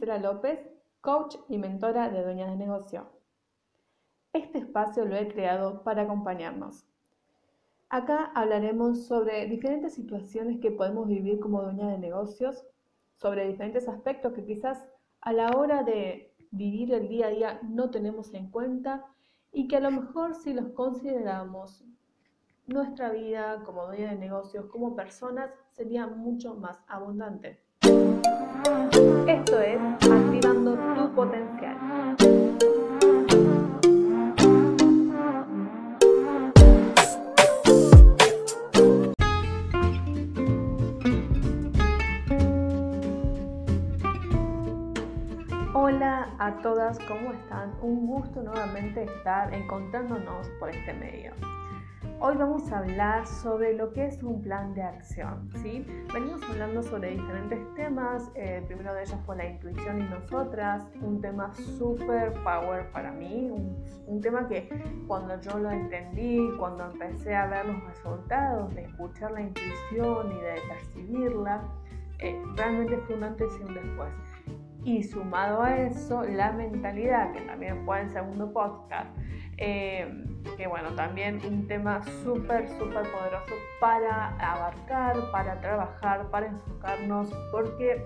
Gisela López, coach y mentora de Dueñas de Negocio. Este espacio lo he creado para acompañarnos. Acá hablaremos sobre diferentes situaciones que podemos vivir como dueñas de negocios, sobre diferentes aspectos que quizás a la hora de vivir el día a día no tenemos en cuenta y que a lo mejor si los consideramos nuestra vida como dueña de negocios, como personas, sería mucho más abundante. Esto es Activando tu Potencial. Hola a todas, ¿cómo están? Un gusto nuevamente estar encontrándonos por este medio. Hoy vamos a hablar sobre lo que es un plan de acción. ¿sí? Venimos hablando sobre diferentes temas. el eh, primero de ellos fue la intuición y nosotras, un tema super power para mí, un, tema que cuando yo lo entendí, cuando empecé a ver los resultados de escuchar la intuición y de percibirla, eh, realmente fue un antes y un después. Y sumado a eso, la mentalidad, que también fue el segundo podcast, eh, que bueno, también un tema súper, súper poderoso para abarcar, para trabajar, para enfocarnos, porque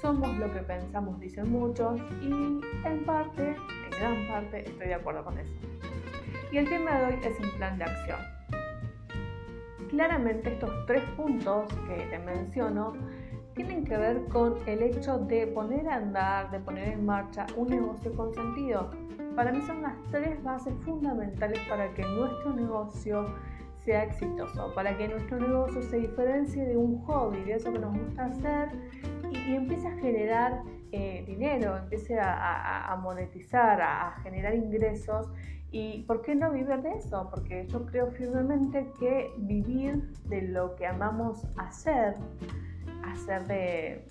somos lo que pensamos, dicen muchos, y en parte, en gran parte, estoy de acuerdo con eso. Y el tema de hoy es un plan de acción. Claramente estos tres puntos que te menciono tienen que ver con el hecho de poner a andar, de poner en marcha un negocio con sentido. Para mí son las tres bases fundamentales para que nuestro negocio sea exitoso, para que nuestro negocio se diferencie de un hobby, de eso que nos gusta hacer y, empiece a generar eh, dinero, empiece a, monetizar, a, generar ingresos. ¿Y por qué no vivir de eso? Porque yo creo firmemente que vivir de lo que amamos hacer, hacer de,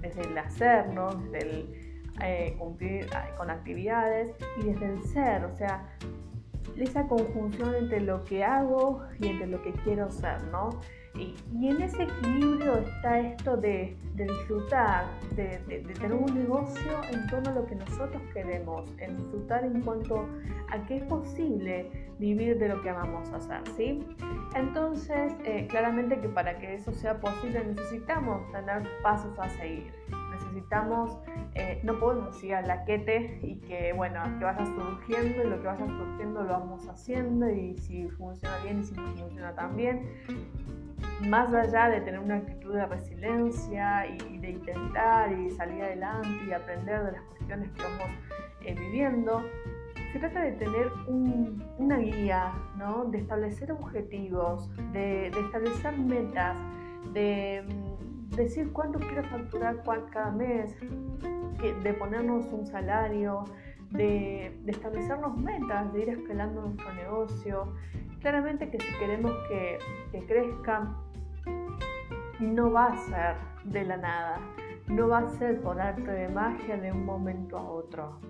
desde el hacer, ¿no? desde el eh, cumplir con actividades y desde el ser, o sea, esa conjunción entre lo que hago y entre lo que quiero ser, ¿no? Y, en ese equilibrio está esto de, disfrutar, de, tener un negocio en torno a lo que nosotros queremos, en disfrutar en cuanto a que es posible vivir de lo que amamos hacer, ¿sí? Entonces, eh, claramente que para que eso sea posible necesitamos tener pasos a seguir necesitamos, eh, no podemos ir al laquete y que, bueno, que vaya surgiendo y lo que vaya surgiendo lo vamos haciendo y si funciona bien y si no funciona tan bien. Más allá de tener una actitud de resiliencia y, de intentar y salir adelante y aprender de las cuestiones que vamos eh, viviendo, se trata de tener una guía, ¿no? de establecer objetivos, de, de establecer metas, de decir cuánto quiero facturar cada mes, de ponernos un salario, de, establecernos metas, de ir escalando nuestro negocio. Claramente que si queremos que, que crezca, no va a ser de la nada, no va a ser por arte de magia de un momento a otro.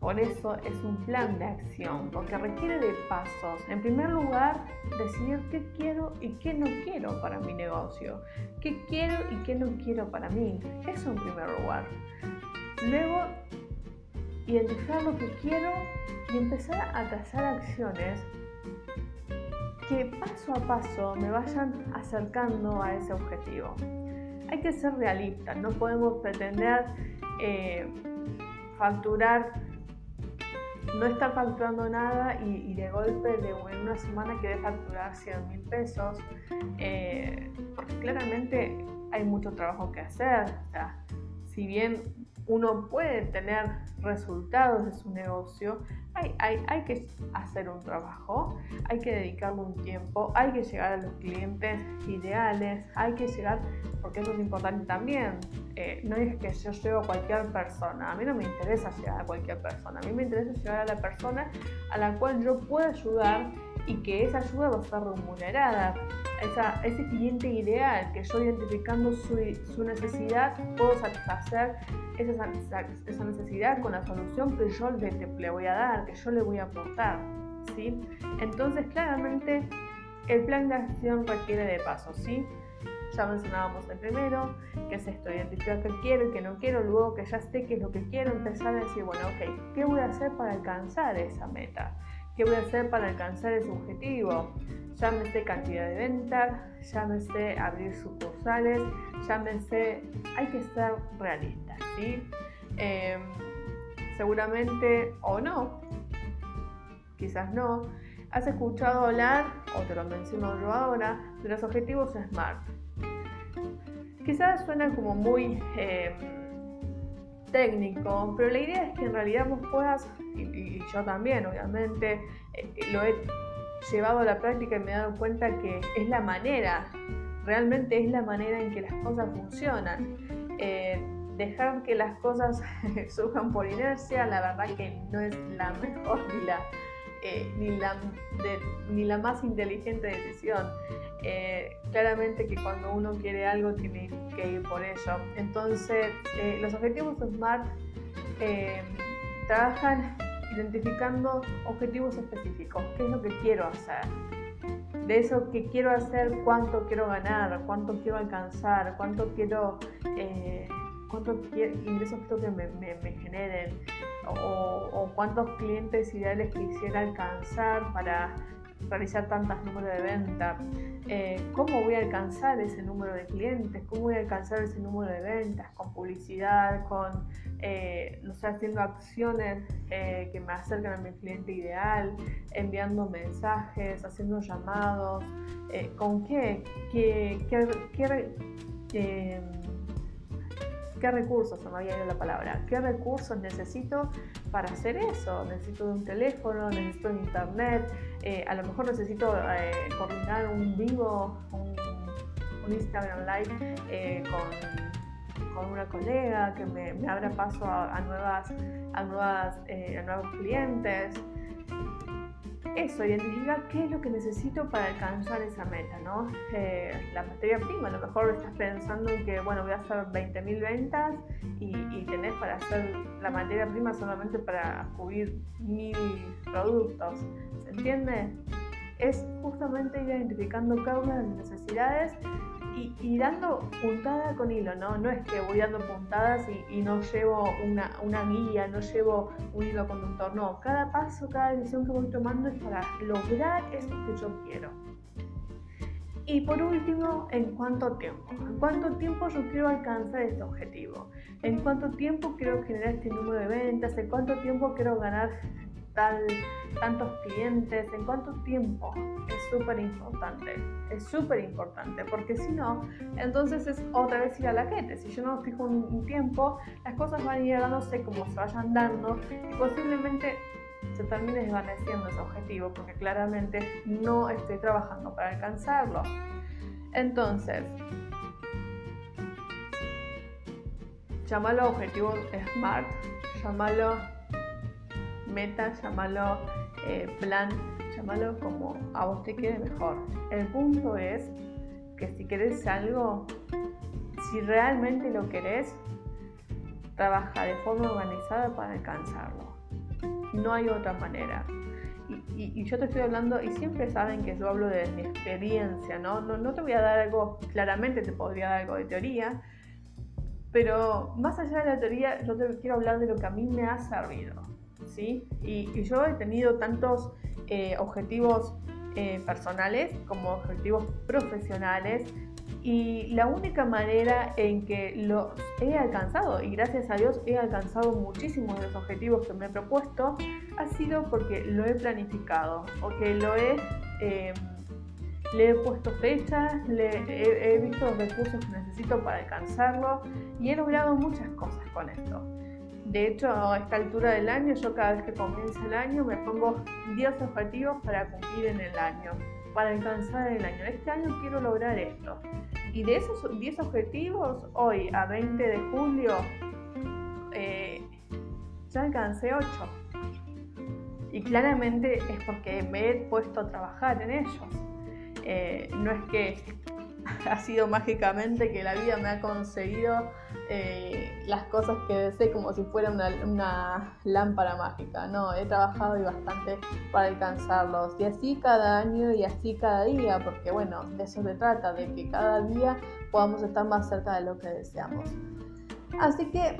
Por eso es un plan de acción, porque requiere de pasos. En primer lugar, decidir qué quiero y qué no quiero para mi negocio. ¿Qué quiero y qué no quiero para mí? Eso en primer lugar. Luego, identificar lo que quiero y empezar a trazar acciones que paso a paso me vayan acercando a ese objetivo. Hay que ser realistas, no podemos pretender eh, facturar no estar facturando nada y, de golpe de, en una semana quiere facturar 100 mil pesos, eh, claramente hay mucho trabajo que hacer. si bien uno puede tener resultados de su negocio, hay, que hacer un trabajo, hay que dedicarle un tiempo, hay que llegar a los clientes ideales, hay que llegar, porque eso es importante también, eh, no es que yo llego a cualquier persona, a mí no me interesa llegar a cualquier persona, a mí me interesa llegar a la persona a la cual yo pueda ayudar y que esa ayuda va a ser remunerada. Esa, ese cliente ideal que yo identificando su, su necesidad puedo satisfacer esa, esa, necesidad con la solución que yo le, le, voy a dar, que yo le voy a aportar. ¿sí? Entonces claramente el plan de acción requiere de pasos. ¿sí? Ya mencionábamos el primero, que es esto, identificar qué quiero y qué no quiero, luego que ya sé qué es lo que quiero, empezar a decir, bueno, ok, ¿qué voy a hacer para alcanzar esa meta? ¿Qué voy a hacer para alcanzar ese objetivo? Llámese cantidad de ventas, llámese abrir sucursales, llámese, hay que ser realistas, ¿sí? Em, seguramente o no, quizás no, has escuchado hablar, o te lo menciono yo ahora, de los objetivos SMART. Quizás suena como muy em, técnico, pero la idea es que en realidad vos puedas, y, yo también obviamente, eh, lo he llevado a la práctica y me he dado cuenta que es la manera, realmente es la manera en que las cosas funcionan. Eh, dejar que las cosas surjan por inercia, la verdad que no es la mejor ni la, eh, ni la, ni la más inteligente decisión. Eh, claramente que cuando uno quiere algo tiene que ir por ello. Entonces, eh, los objetivos SMART trabajan identificando objetivos específicos, qué es lo que quiero hacer. De eso que quiero hacer, cuánto quiero ganar, cuánto quiero alcanzar, cuánto quiero cuántos ingresos quiero que me, generen o, cuántos clientes ideales quisiera alcanzar para realizar tantos números de venta, eh, cómo voy a alcanzar ese número de clientes, cómo voy a alcanzar ese número de ventas, con publicidad, con, eh, no sé, haciendo acciones eh, que me acercan a mi cliente ideal, enviando mensajes, haciendo llamados, con qué, qué, qué, qué ¿Qué recursos, se me había ido la palabra, qué recursos necesito para hacer eso? Necesito un teléfono, necesito internet, eh, a lo mejor necesito eh, coordinar un vivo, un, Instagram Live eh, con, una colega que me, abra paso a, nuevas, a, nuevas, a nuevos clientes eso, identificar qué es lo que necesito para alcanzar esa meta, ¿no? Eh, la materia prima, a lo mejor estás pensando que, bueno, voy a hacer 20.000 ventas y, tenés para hacer la materia prima solamente para cubrir mil productos, ¿se entiende? Es justamente identificando cada una de las necesidades y, dando puntada con hilo, ¿no? No es que voy dando puntadas y, no llevo una, una, guía, no llevo un hilo conductor, no. Cada paso, cada decisión que voy tomando es para lograr eso que yo quiero. Y por último, ¿en cuánto tiempo? ¿En cuánto tiempo yo quiero alcanzar este objetivo? ¿En cuánto tiempo quiero generar este número de ventas? ¿En cuánto tiempo quiero ganar tal, tantos clientes, en cuánto tiempo, es súper importante, es súper importante, porque si no, entonces es otra vez ir a la gente, si yo no fijo un, tiempo, las cosas van a como se vayan dando y posiblemente se termine desvaneciendo ese objetivo, porque claramente no estoy trabajando para alcanzarlo. Entonces, llámalo objetivo SMART, llámalo meta, llámalo eh, plan, llámalo como a vos te quede mejor. El punto es que si querés algo, si realmente lo querés, trabaja de forma organizada para alcanzarlo. No hay otra manera. Y, yo te estoy hablando, y siempre saben que yo hablo de mi experiencia, ¿no? ¿no? No te voy a dar algo, claramente te podría dar algo de teoría, pero más allá de la teoría, yo te quiero hablar de lo que a mí me ha servido. ¿Sí? Y, yo he tenido tantos eh, objetivos eh, personales como objetivos profesionales y la única manera en que los he alcanzado, y gracias a Dios he alcanzado muchísimos de los objetivos que me he propuesto, ha sido porque lo he planificado, porque lo he, em, le he puesto fechas, le, he visto los recursos que necesito para alcanzarlo y he logrado muchas cosas con esto. De hecho, a esta altura del año, yo cada vez que comienza el año me pongo 10 objetivos para cumplir en el año, para alcanzar el año. Este año quiero lograr esto. Y de esos 10 objetivos, hoy a 20 de julio, eh, ya alcancé 8. Y claramente es porque me he puesto a trabajar en ellos. Eh, no es que ha sido mágicamente que la vida me ha conseguido eh, las cosas que desee como si fuera una, lámpara mágica. No, he trabajado y bastante para alcanzarlos. Y así cada año y así cada día, porque bueno, de eso se trata, de que cada día podamos estar más cerca de lo que deseamos. Así que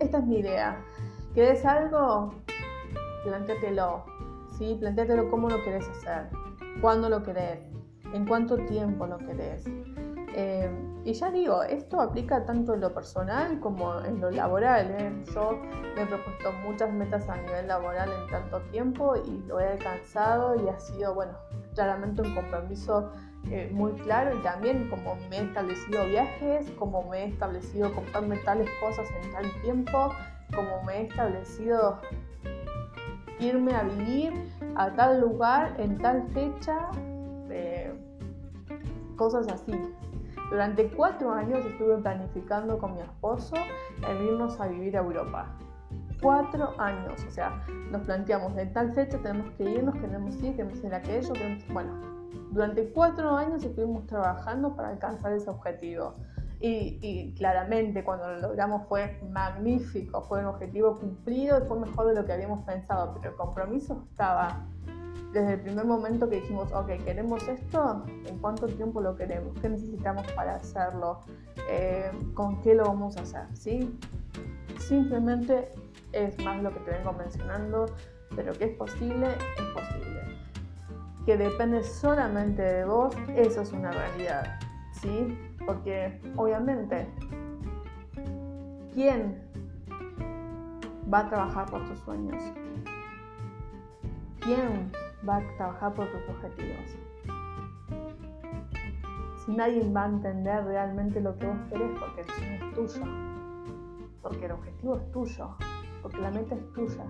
esta es mi idea. ¿Querés algo? Plantéatelo. ¿sí? Plantéatelo cómo lo querés hacer, cuándo lo querés, en cuánto tiempo lo querés. Eh, y ya digo, esto aplica tanto en lo personal como en lo laboral. ¿eh? Yo me he propuesto muchas metas a nivel laboral en tanto tiempo y lo he alcanzado y ha sido, bueno, claramente un compromiso eh, muy claro y también como me he establecido viajes, como me he establecido comprarme tales cosas en tal tiempo, como me he establecido irme a vivir a tal lugar en tal fecha, cosas así. Durante cuatro años estuve planificando con mi esposo el irnos a vivir a Europa. Cuatro años, o sea, nos planteamos en tal fecha tenemos que irnos, queremos ir, queremos hacer aquello, queremos... Bueno, durante cuatro años estuvimos trabajando para alcanzar ese objetivo. Y, y, claramente cuando lo logramos fue magnífico, fue un objetivo cumplido y fue mejor de lo que habíamos pensado, pero el compromiso estaba desde el primer momento que dijimos, ok, queremos esto, ¿en cuánto tiempo lo queremos? ¿Qué necesitamos para hacerlo? Eh, ¿Con qué lo vamos a hacer? ¿Sí? Simplemente es más lo que te vengo mencionando, pero que es posible, es posible. Que depende solamente de vos, eso es una realidad, ¿sí? Porque obviamente, ¿quién va a trabajar por tus sueños? ¿Quién va a trabajar por tus objetivos. Si nadie va a entender realmente lo que vos querés, porque el sueño es tuyo, porque el objetivo es tuyo, porque la meta es tuya.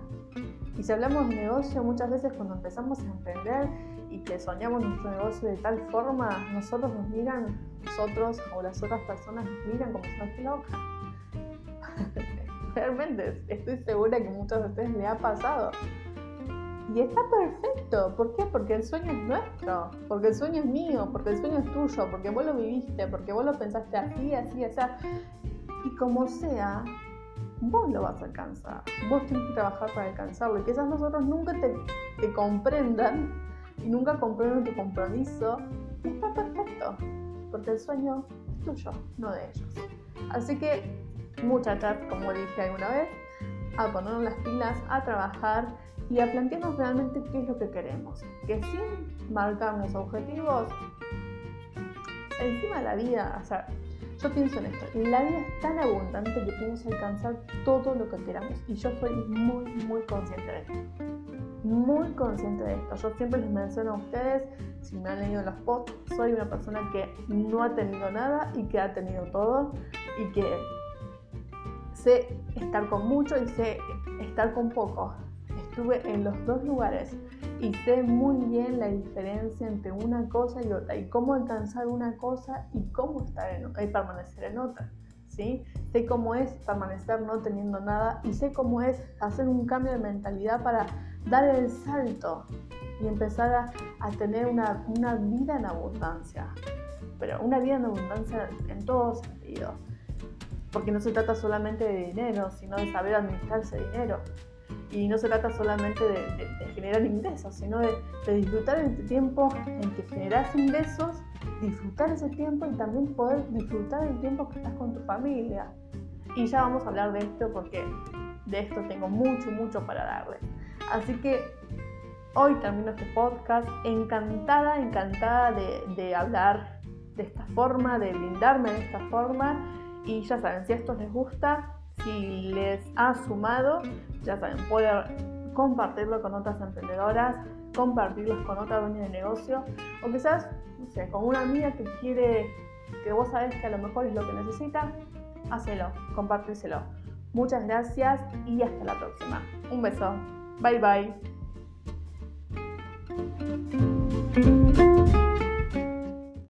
Y si hablamos de negocio, muchas veces cuando empezamos a emprender y que soñamos nuestro negocio de tal forma, nosotros nos miran, nosotros o las otras personas nos miran como si nos loca. Realmente, estoy segura que muchos de ustedes le ha pasado. Y está perfecto. ¿Por qué? Porque el sueño es nuestro, porque el sueño es mío, porque el sueño es tuyo, porque vos lo viviste, porque vos lo pensaste así, así, así. Y como sea, vos lo vas a alcanzar. Vos tienes que trabajar para alcanzarlo. Y quizás nosotros nunca te, te comprendan y nunca comprendan tu compromiso. Y está perfecto, porque el sueño es tuyo, no de ellos. Así que, muchachas, como dije alguna vez, a ponernos las pilas, a trabajar y a plantearnos realmente qué es lo que queremos. Que sin marcarnos objetivos, encima la vida, o sea, yo pienso en esto, la vida es tan abundante que podemos alcanzar todo lo que queramos y yo soy muy, muy consciente de esto. Muy consciente de esto. Yo siempre les menciono a ustedes, si me han leído los posts, soy una persona que no ha tenido nada y que ha tenido todo y que sé estar con mucho y sé estar con poco estuve en los dos lugares y sé muy bien la diferencia entre una cosa y otra y cómo alcanzar una cosa y cómo estar en, y permanecer en otra. ¿sí? Sé cómo es permanecer no teniendo nada y sé cómo es hacer un cambio de mentalidad para dar el salto y empezar a, a tener una, una vida en abundancia. Pero una vida en abundancia en todos sentidos. Porque no se trata solamente de dinero, sino de saber administrar ese dinero y no se trata solamente de, generar ingresos, sino de, disfrutar el tiempo en que generas ingresos, disfrutar ese tiempo y también poder disfrutar el tiempo que estás con tu familia. Y ya vamos a hablar de esto porque de esto tengo mucho, mucho para darles. Así que hoy termino este podcast encantada, encantada de, de hablar de esta forma, de brindarme de esta forma. Y ya saben, si esto les gusta, si les ha sumado, ya saben, pueden compartirlo con otras emprendedoras, compartirlo con otra dueña de negocio, o quizás, no sé, con una amiga que quiere, que vos sabés que a lo mejor es lo que necesita, hacelo, compárteselo. Muchas gracias y hasta la próxima. Un beso. Bye bye.